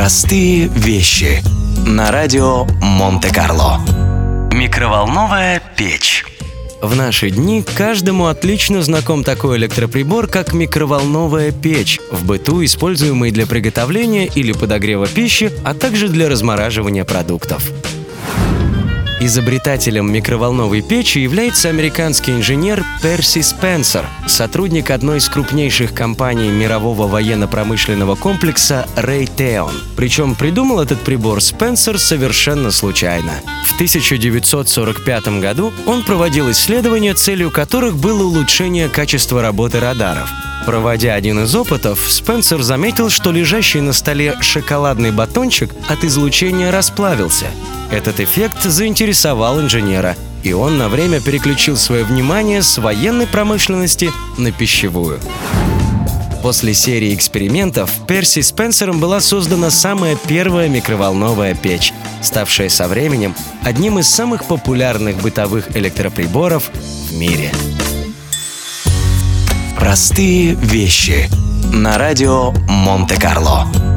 Простые вещи. На радио Монте-Карло. Микроволновая печь. В наши дни каждому отлично знаком такой электроприбор, как микроволновая печь, в быту используемый для приготовления или подогрева пищи, а также для размораживания продуктов. Изобретателем микроволновой печи является американский инженер Перси Спенсер, сотрудник одной из крупнейших компаний мирового военно-промышленного комплекса Raytheon. Причем придумал этот прибор Спенсер совершенно случайно. В 1945 году он проводил исследования, целью которых было улучшение качества работы радаров. Проводя один из опытов, Спенсер заметил, что лежащий на столе шоколадный батончик от излучения расплавился. Этот эффект заинтересовал инженера, и он на время переключил свое внимание с военной промышленности на пищевую. После серии экспериментов Перси Спенсером была создана самая первая микроволновая печь, ставшая со временем одним из самых популярных бытовых электроприборов в мире. Простые вещи. На радио Монте-Карло.